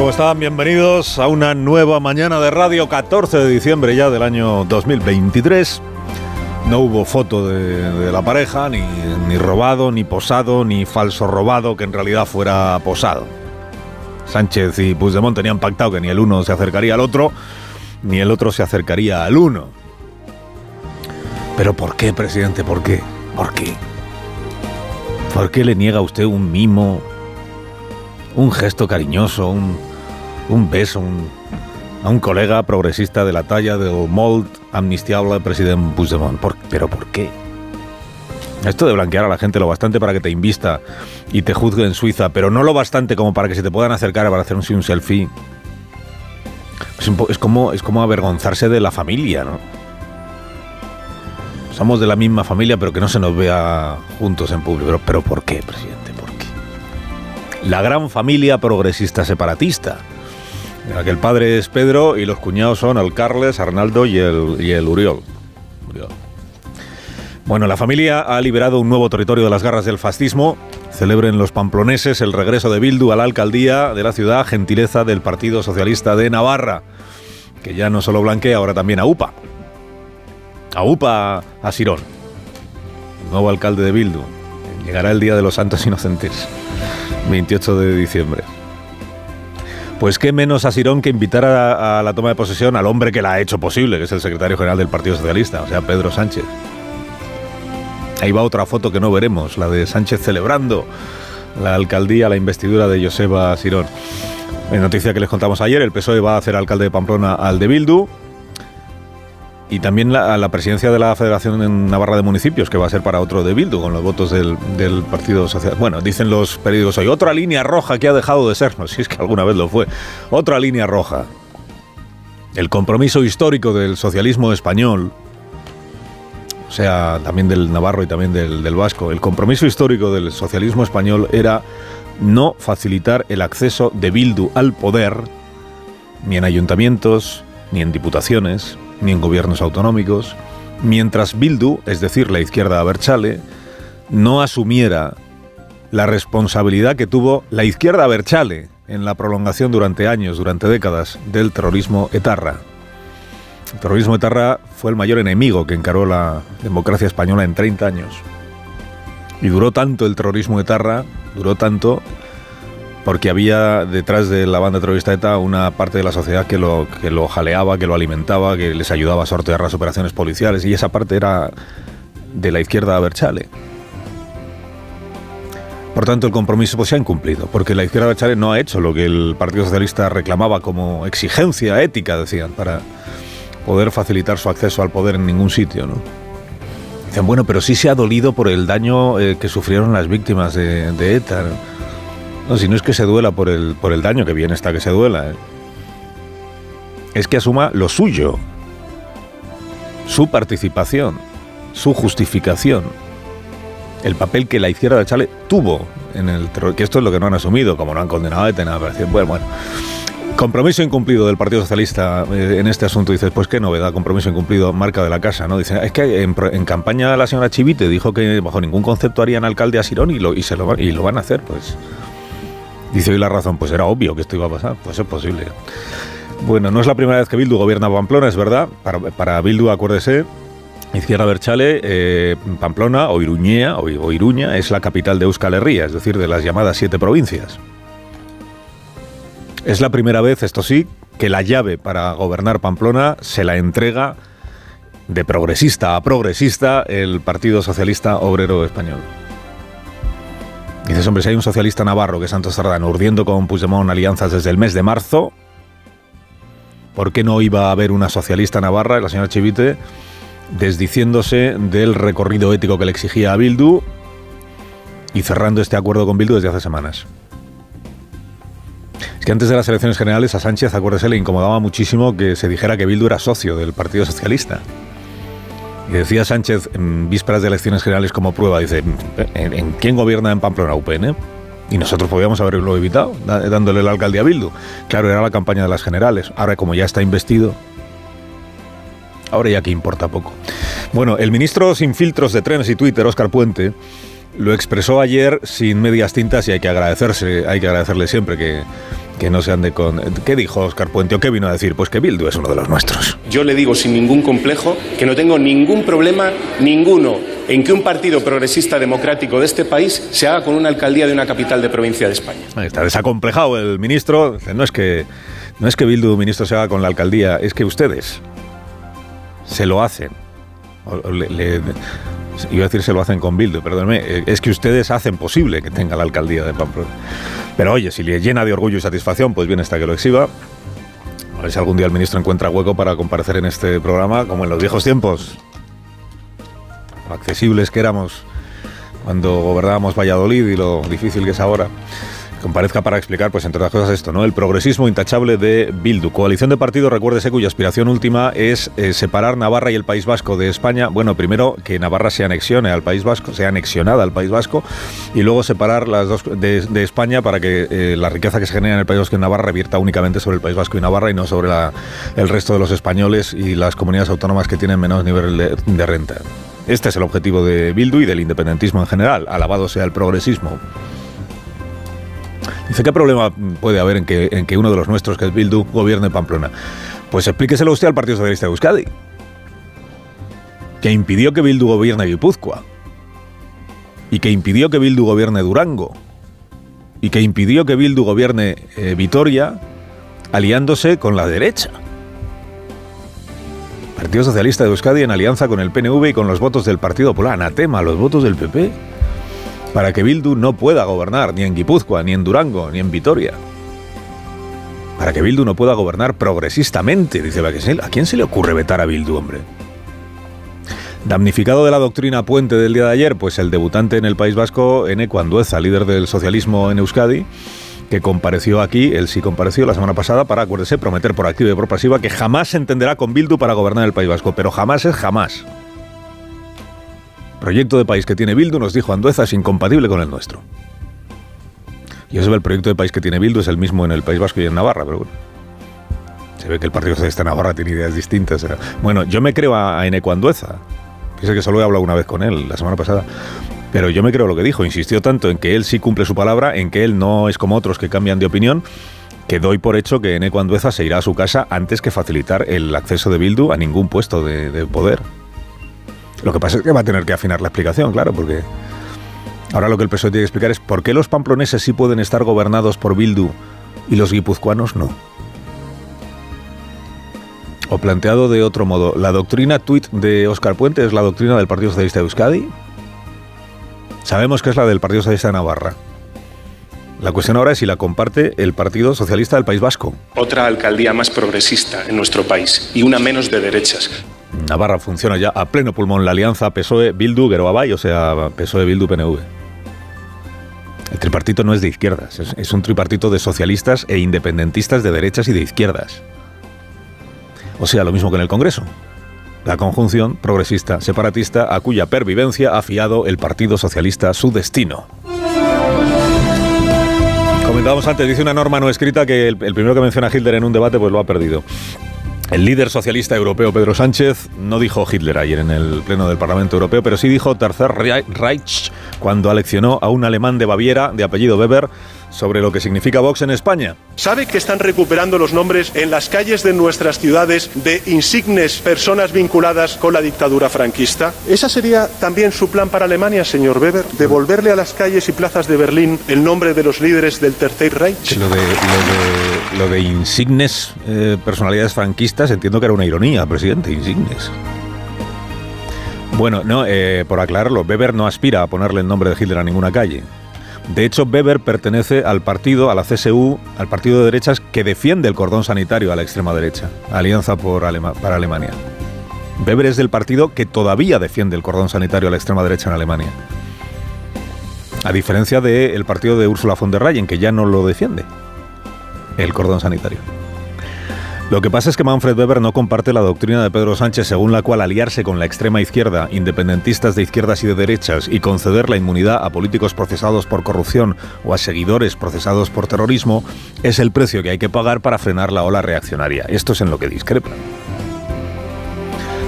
¿Cómo están? Bienvenidos a una nueva mañana de radio, 14 de diciembre ya del año 2023. No hubo foto de, la pareja, ni, ni robado, ni posado, ni falso robado, que en realidad fuera posado. Sánchez y Puigdemont tenían pactado que ni el uno se acercaría al otro, ni el otro se acercaría al uno. Pero ¿por qué, presidente? ¿Por qué? ¿Por qué? ¿Por qué le niega a usted un mimo, un gesto cariñoso, un, un beso un- a un colega progresista de la talla del molt amnistiable presidente Puigdemont? ¿Por- ¿Pero por qué? Esto de blanquear a la gente lo bastante para que te invista y te juzgue en Suiza, pero no lo bastante como para que se te puedan acercar para hacer un, selfie. Es como, es como avergonzarse de la familia, ¿no? Somos de la misma familia, pero que no se nos vea juntos en público. Pero, pero ¿por qué, presidente? ¿Por qué? La gran familia progresista separatista, en la que el padre es Pedro y los cuñados son el Carles, Arnaldo y el, y el Uriol. Bueno, la familia ha liberado un nuevo territorio de las garras del fascismo. Celebren los pamploneses el regreso de Bildu a la alcaldía de la ciudad, gentileza del Partido Socialista de Navarra, que ya no solo blanquea, ahora también a UPA. A UPA a Sirón, nuevo alcalde de Bildu. Llegará el Día de los Santos Inocentes, 28 de diciembre. Pues qué menos a Sirón que invitar a, la toma de posesión al hombre que la ha hecho posible, que es el secretario general del Partido Socialista, o sea, Pedro Sánchez. Ahí va otra foto que no veremos, la de Sánchez celebrando la alcaldía, la investidura de Joseba Sirón. En noticia que les contamos ayer, el PSOE va a hacer alcalde de Pamplona al de Bildu. Y también la, la presidencia de la Federación Navarra de Municipios, que va a ser para otro de Bildu, con los votos del, del Partido Social. Bueno, dicen los periódicos hoy, otra línea roja que ha dejado de sernos, si es que alguna vez lo fue. Otra línea roja. El compromiso histórico del socialismo español, o sea, también del navarro y también del, del vasco, el compromiso histórico del socialismo español era no facilitar el acceso de Bildu al poder, ni en ayuntamientos, ni en diputaciones, ni en gobiernos autonómicos, mientras Bildu, es decir, la izquierda Abertzale, no asumiera la responsabilidad que tuvo la izquierda Abertzale en la prolongación durante años, durante décadas, del terrorismo etarra. El terrorismo etarra fue el mayor enemigo que encaró la democracia española en 30 años. Y duró tanto el terrorismo etarra, duró tanto porque había detrás de la banda terrorista ETA una parte de la sociedad que lo, que lo jaleaba, que lo alimentaba, que les ayudaba a sortear las operaciones policiales, y esa parte era de la izquierda Berchale. Por tanto, el compromiso pues, se ha incumplido, porque la izquierda Berchale no ha hecho lo que el Partido Socialista reclamaba como exigencia ética, decían, para poder facilitar su acceso al poder en ningún sitio. ¿no? Bueno, pero sí se ha dolido por el daño eh, que sufrieron las víctimas de, ETA. No, si no es que se duela por el, por el daño, que bien está que se duela. ¿eh? Es que asuma lo suyo, su participación, su justificación, el papel que la izquierda de Chale tuvo en el terror, que esto es lo que no han asumido, como no han condenado a parece- bueno, bueno. Compromiso incumplido del Partido Socialista eh, en este asunto. Dices, pues qué novedad, compromiso incumplido, marca de la casa, ¿no? Dicen, es que en, en campaña la señora Chivite dijo que bajo ningún concepto harían alcalde a Sirón y lo, y se lo, y lo van a hacer, pues. Dice hoy la razón, pues era obvio que esto iba a pasar, pues es posible. Bueno, no es la primera vez que Bildu gobierna Pamplona, es verdad. Para, Bildu, acuérdese, Izquierda Berchale, eh, Pamplona o Iruñea o, o Iruña es la capital de Euskal Herria, es decir, de las llamadas siete provincias. Es la primera vez, esto sí, que la llave para gobernar Pamplona se la entrega de progresista a progresista el Partido Socialista Obrero Español. Dices, hombre, si hay un socialista navarro que es Santos Sardano urdiendo con Puigdemont alianzas desde el mes de marzo, ¿por qué no iba a haber una socialista navarra, la señora Chivite, desdiciéndose del recorrido ético que le exigía a Bildu y cerrando este acuerdo con Bildu desde hace semanas? Es que antes de las elecciones generales a Sánchez, acuérdese, le incomodaba muchísimo que se dijera que Bildu era socio del Partido Socialista. Y decía Sánchez en vísperas de elecciones generales como prueba, dice, ¿en, quién gobierna en Pamplona UPN? Y nosotros podíamos haberlo evitado, dándole la alcaldía a Bildu. Claro, era la campaña de las generales. Ahora, como ya está investido, ahora ya que importa poco. Bueno, el ministro sin filtros de trenes y Twitter, Óscar Puente, lo expresó ayer sin medias tintas y hay que agradecerse, hay que agradecerle siempre que, que no se ande con... ¿Qué dijo Oscar Puente o qué vino a decir? Pues que Bildu es uno de los nuestros. Yo le digo sin ningún complejo que no tengo ningún problema, ninguno, en que un partido progresista democrático de este país se haga con una alcaldía de una capital de provincia de España. Ahí está desacomplejado el ministro. No es que, no es que Bildu, ministro, se haga con la alcaldía, es que ustedes se lo hacen. le, iba a decir se lo hacen con Bildu, perdóneme, eh, es que ustedes hacen posible que tenga la alcaldía de Pamplona. Pero oye, si le llena de orgullo y satisfacción, pues bien está que lo exhiba. A ver si algún día el ministro encuentra hueco para comparecer en este programa, como en los viejos tiempos. Accesibles que éramos cuando gobernábamos Valladolid y lo difícil que es ahora comparezca para explicar, pues entre otras cosas, esto, ¿no? El progresismo intachable de Bildu. Coalición de partidos, recuérdese, cuya aspiración última es eh, separar Navarra y el País Vasco de España. Bueno, primero que Navarra se anexione al País Vasco, sea anexionada al País Vasco, y luego separar las dos de, España para que eh, la riqueza que se genera en el País Vasco y Navarra revierta únicamente sobre el País Vasco y Navarra y no sobre el resto de los españoles y las comunidades autónomas que tienen menos nivel de renta. Este es el objetivo de Bildu y del independentismo en general. Alabado sea el progresismo. Dice, ¿qué problema puede haber en que, en que uno de los nuestros, que es Bildu, gobierne Pamplona? Pues explíqueselo usted al Partido Socialista de Euskadi, que impidió que Bildu gobierne Guipúzcoa, y que impidió que Bildu gobierne Durango, y que impidió que Bildu gobierne eh, Vitoria, aliándose con la derecha. Partido Socialista de Euskadi en alianza con el PNV y con los votos del Partido Popular. Anatema, los votos del PP para que Bildu no pueda gobernar ni en Guipúzcoa, ni en Durango, ni en Vitoria. Para que Bildu no pueda gobernar progresistamente, dice ¿A quién se le ocurre vetar a Bildu, hombre? Damnificado de la doctrina puente del día de ayer, pues el debutante en el País Vasco, N. Cuandueza, líder del socialismo en Euskadi, que compareció aquí, él sí compareció la semana pasada para, acuérdese, prometer por activa y por pasiva que jamás se entenderá con Bildu para gobernar el País Vasco, pero jamás es jamás proyecto de país que tiene Bildu, nos dijo Andueza, es incompatible con el nuestro. Y eso el proyecto de país que tiene Bildu es el mismo en el País Vasco y en Navarra, pero bueno. Se ve que el Partido Socialista de Navarra tiene ideas distintas. Bueno, yo me creo a, Eneco Andueza. Fíjese que solo he hablado una vez con él, la semana pasada. Pero yo me creo lo que dijo. Insistió tanto en que él sí cumple su palabra, en que él no es como otros que cambian de opinión, que doy por hecho que Eneco Andueza se irá a su casa antes que facilitar el acceso de Bildu a ningún puesto de poder. Lo que pasa es que va a tener que afinar la explicación, claro, porque ahora lo que el PSOE tiene que explicar es por qué los pamploneses sí pueden estar gobernados por Bildu y los guipuzcoanos no. O planteado de otro modo, ¿la doctrina tuit de Óscar Puente es la doctrina del Partido Socialista de Euskadi? Sabemos que es la del Partido Socialista de Navarra. La cuestión ahora es si la comparte el Partido Socialista del País Vasco. Otra alcaldía más progresista en nuestro país y una menos de derechas. Navarra funciona ya a pleno pulmón la alianza PSOE-Bildu, Geroabay, o sea, PSOE-Bildu-PNV. El tripartito no es de izquierdas, es, un tripartito de socialistas e independentistas de derechas y de izquierdas. O sea, lo mismo que en el Congreso. La conjunción progresista separatista a cuya pervivencia ha fiado el Partido Socialista su destino. Comentábamos antes, dice una norma no escrita que el, primero que menciona Hitler en un debate pues lo ha perdido. El líder socialista europeo Pedro Sánchez no dijo Hitler ayer en el Pleno del Parlamento Europeo, pero sí dijo Tercer Reich cuando aleccionó a un alemán de Baviera de apellido Weber sobre lo que significa Vox en España. ¿Sabe que están recuperando los nombres en las calles de nuestras ciudades de insignes personas vinculadas con la dictadura franquista? ¿Esa sería también su plan para Alemania, señor Weber? ¿Devolverle a las calles y plazas de Berlín el nombre de los líderes del Tercer Reich? Lo de, lo de, insignes eh, personalidades franquistas entiendo que era una ironía, presidente, insignes. Bueno, no, eh, por aclararlo, Weber no aspira a ponerle el nombre de Hitler a ninguna calle. De hecho, Weber pertenece al partido, a la CSU, al partido de derechas que defiende el cordón sanitario a la extrema derecha, Alianza por para Alemania. Weber es del partido que todavía defiende el cordón sanitario a la extrema derecha en Alemania. A diferencia del partido de Ursula von der Leyen, que ya no lo defiende. El cordón sanitario. Lo que pasa es que Manfred Weber no comparte la doctrina de Pedro Sánchez según la cual aliarse con la extrema izquierda, independentistas de izquierdas y de derechas, y conceder la inmunidad a políticos procesados por corrupción o a seguidores procesados por terrorismo es el precio que hay que pagar para frenar la ola reaccionaria. Esto es en lo que discrepan.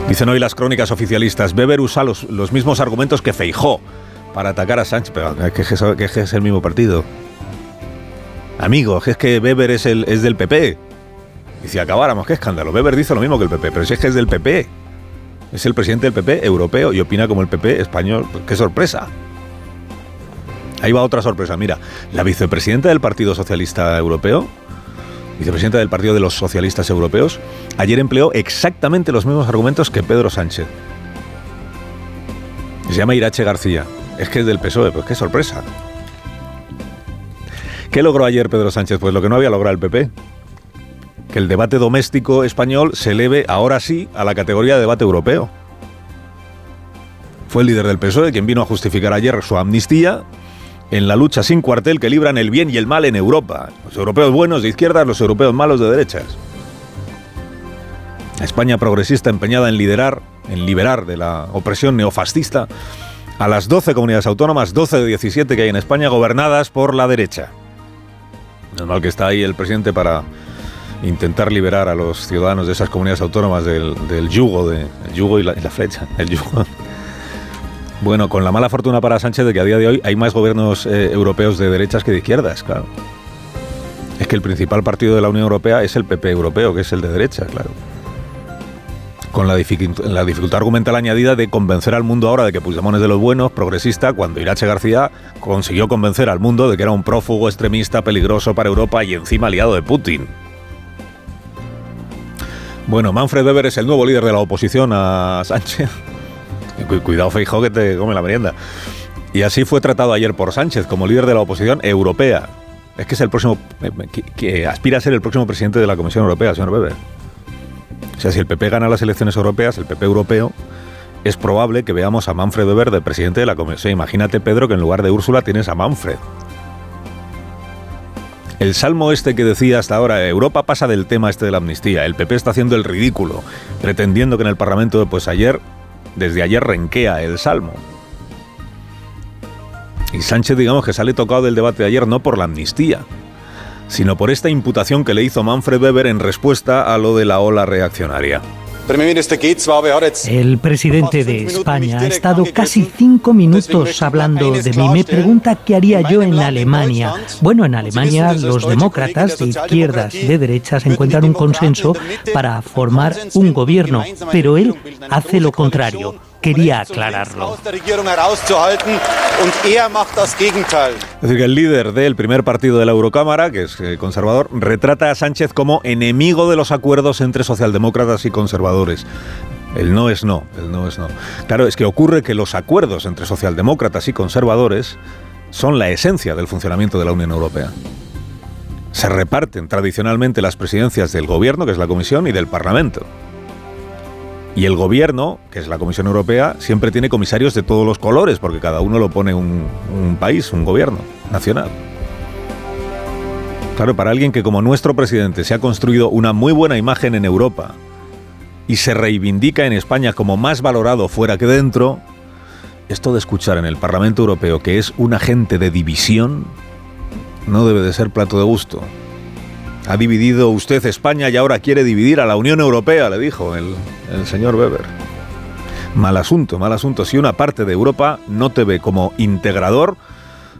Dicen hoy las crónicas oficialistas, Weber usa los, mismos argumentos que Feijó para atacar a Sánchez, pero que es el mismo partido. Amigo, es que Weber es, el, es del PP. Y si acabáramos, qué escándalo. Weber dice lo mismo que el PP, pero es que es del PP. Es el presidente del PP europeo y opina como el PP español. Pues qué sorpresa. Ahí va otra sorpresa. Mira, la vicepresidenta del Partido Socialista Europeo, vicepresidenta del Partido de los Socialistas Europeos, ayer empleó exactamente los mismos argumentos que Pedro Sánchez. Se llama Irache García. Es que es del PSOE, pues qué sorpresa. ¿Qué logró ayer Pedro Sánchez? Pues lo que no había logrado el PP que el debate doméstico español se eleve ahora sí a la categoría de debate europeo. Fue el líder del PSOE quien vino a justificar ayer su amnistía en la lucha sin cuartel que libran el bien y el mal en Europa. Los europeos buenos de izquierdas, los europeos malos de derechas. España progresista empeñada en liderar, en liberar de la opresión neofascista a las 12 comunidades autónomas, 12 de 17 que hay en España, gobernadas por la derecha. Normal que está ahí el presidente para intentar liberar a los ciudadanos de esas comunidades autónomas del, yugo, de, yugo y la, flecha, el yugo. Bueno, con la mala fortuna para Sánchez de que a día de hoy hay más gobiernos eh, europeos de derechas que de izquierdas, claro. Es que el principal partido de la Unión Europea es el PP europeo, que es el de derecha, claro. Con la, dificultad argumental añadida de convencer al mundo ahora de que Puigdemont es de los buenos, progresista, cuando Irache García consiguió convencer al mundo de que era un prófugo extremista peligroso para Europa y encima aliado de Putin. Bueno, Manfred Weber es el nuevo líder de la oposición a Sánchez. Cuidado, Feijóo, que te come la merienda. Y así fue tratado ayer por Sánchez como líder de la oposición europea. Es que es el próximo, eh, que, aspira a ser el próximo presidente de la Comisión Europea, señor Weber. Sea, si el PP gana las elecciones europeas, el PP europeo, es probable que veamos a Manfred Weber de presidente de la Comisión. Imagínate, Pedro, que en lugar de Úrsula tienes a Manfred. El salmo este que decía hasta ahora, Europa pasa del tema este de la amnistía, el PP está haciendo el ridículo, pretendiendo que en el Parlamento, pues ayer, desde ayer renquea el salmo. Y Sánchez, digamos que sale tocado del debate de ayer no por la amnistía, sino por esta imputación que le hizo Manfred Weber en respuesta a lo de la ola reaccionaria. El presidente de España ha estado casi cinco minutos hablando de mí. Me pregunta qué haría yo en Alemania. Bueno, en Alemania los demócratas de izquierdas y de derechas encuentran un consenso para formar un gobierno, pero él hace lo contrario quería aclararlo. Es decir, que el líder del primer partido de la Eurocámara, que es eh, conservador, retrata a Sánchez como enemigo de los acuerdos entre socialdemócratas y conservadores. El no es no, el no es no. Claro, es que ocurre que los acuerdos entre socialdemócratas y conservadores son la esencia del funcionamiento de la Unión Europea. Se reparten tradicionalmente las presidencias del gobierno, que es la Comisión, y del Parlamento. Y el gobierno, que es la Comisión Europea, siempre tiene comisarios de todos los colores, porque cada uno lo pone un, país, un gobierno nacional. Claro, para alguien que como nuestro presidente se ha construido una muy buena imagen en Europa y se reivindica en España como más valorado fuera que dentro, esto de escuchar en el Parlamento Europeo que es un agente de división no debe de ser plato de gusto. Ha dividido usted España y ahora quiere dividir a la Unión Europea, le dijo el, señor Weber. Mal asunto, mal asunto. Si una parte de Europa no te ve como integrador,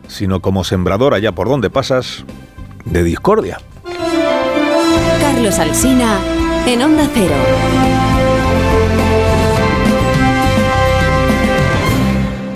sino como sembrador allá por donde pasas de discordia. Carlos Alsina en Onda Cero.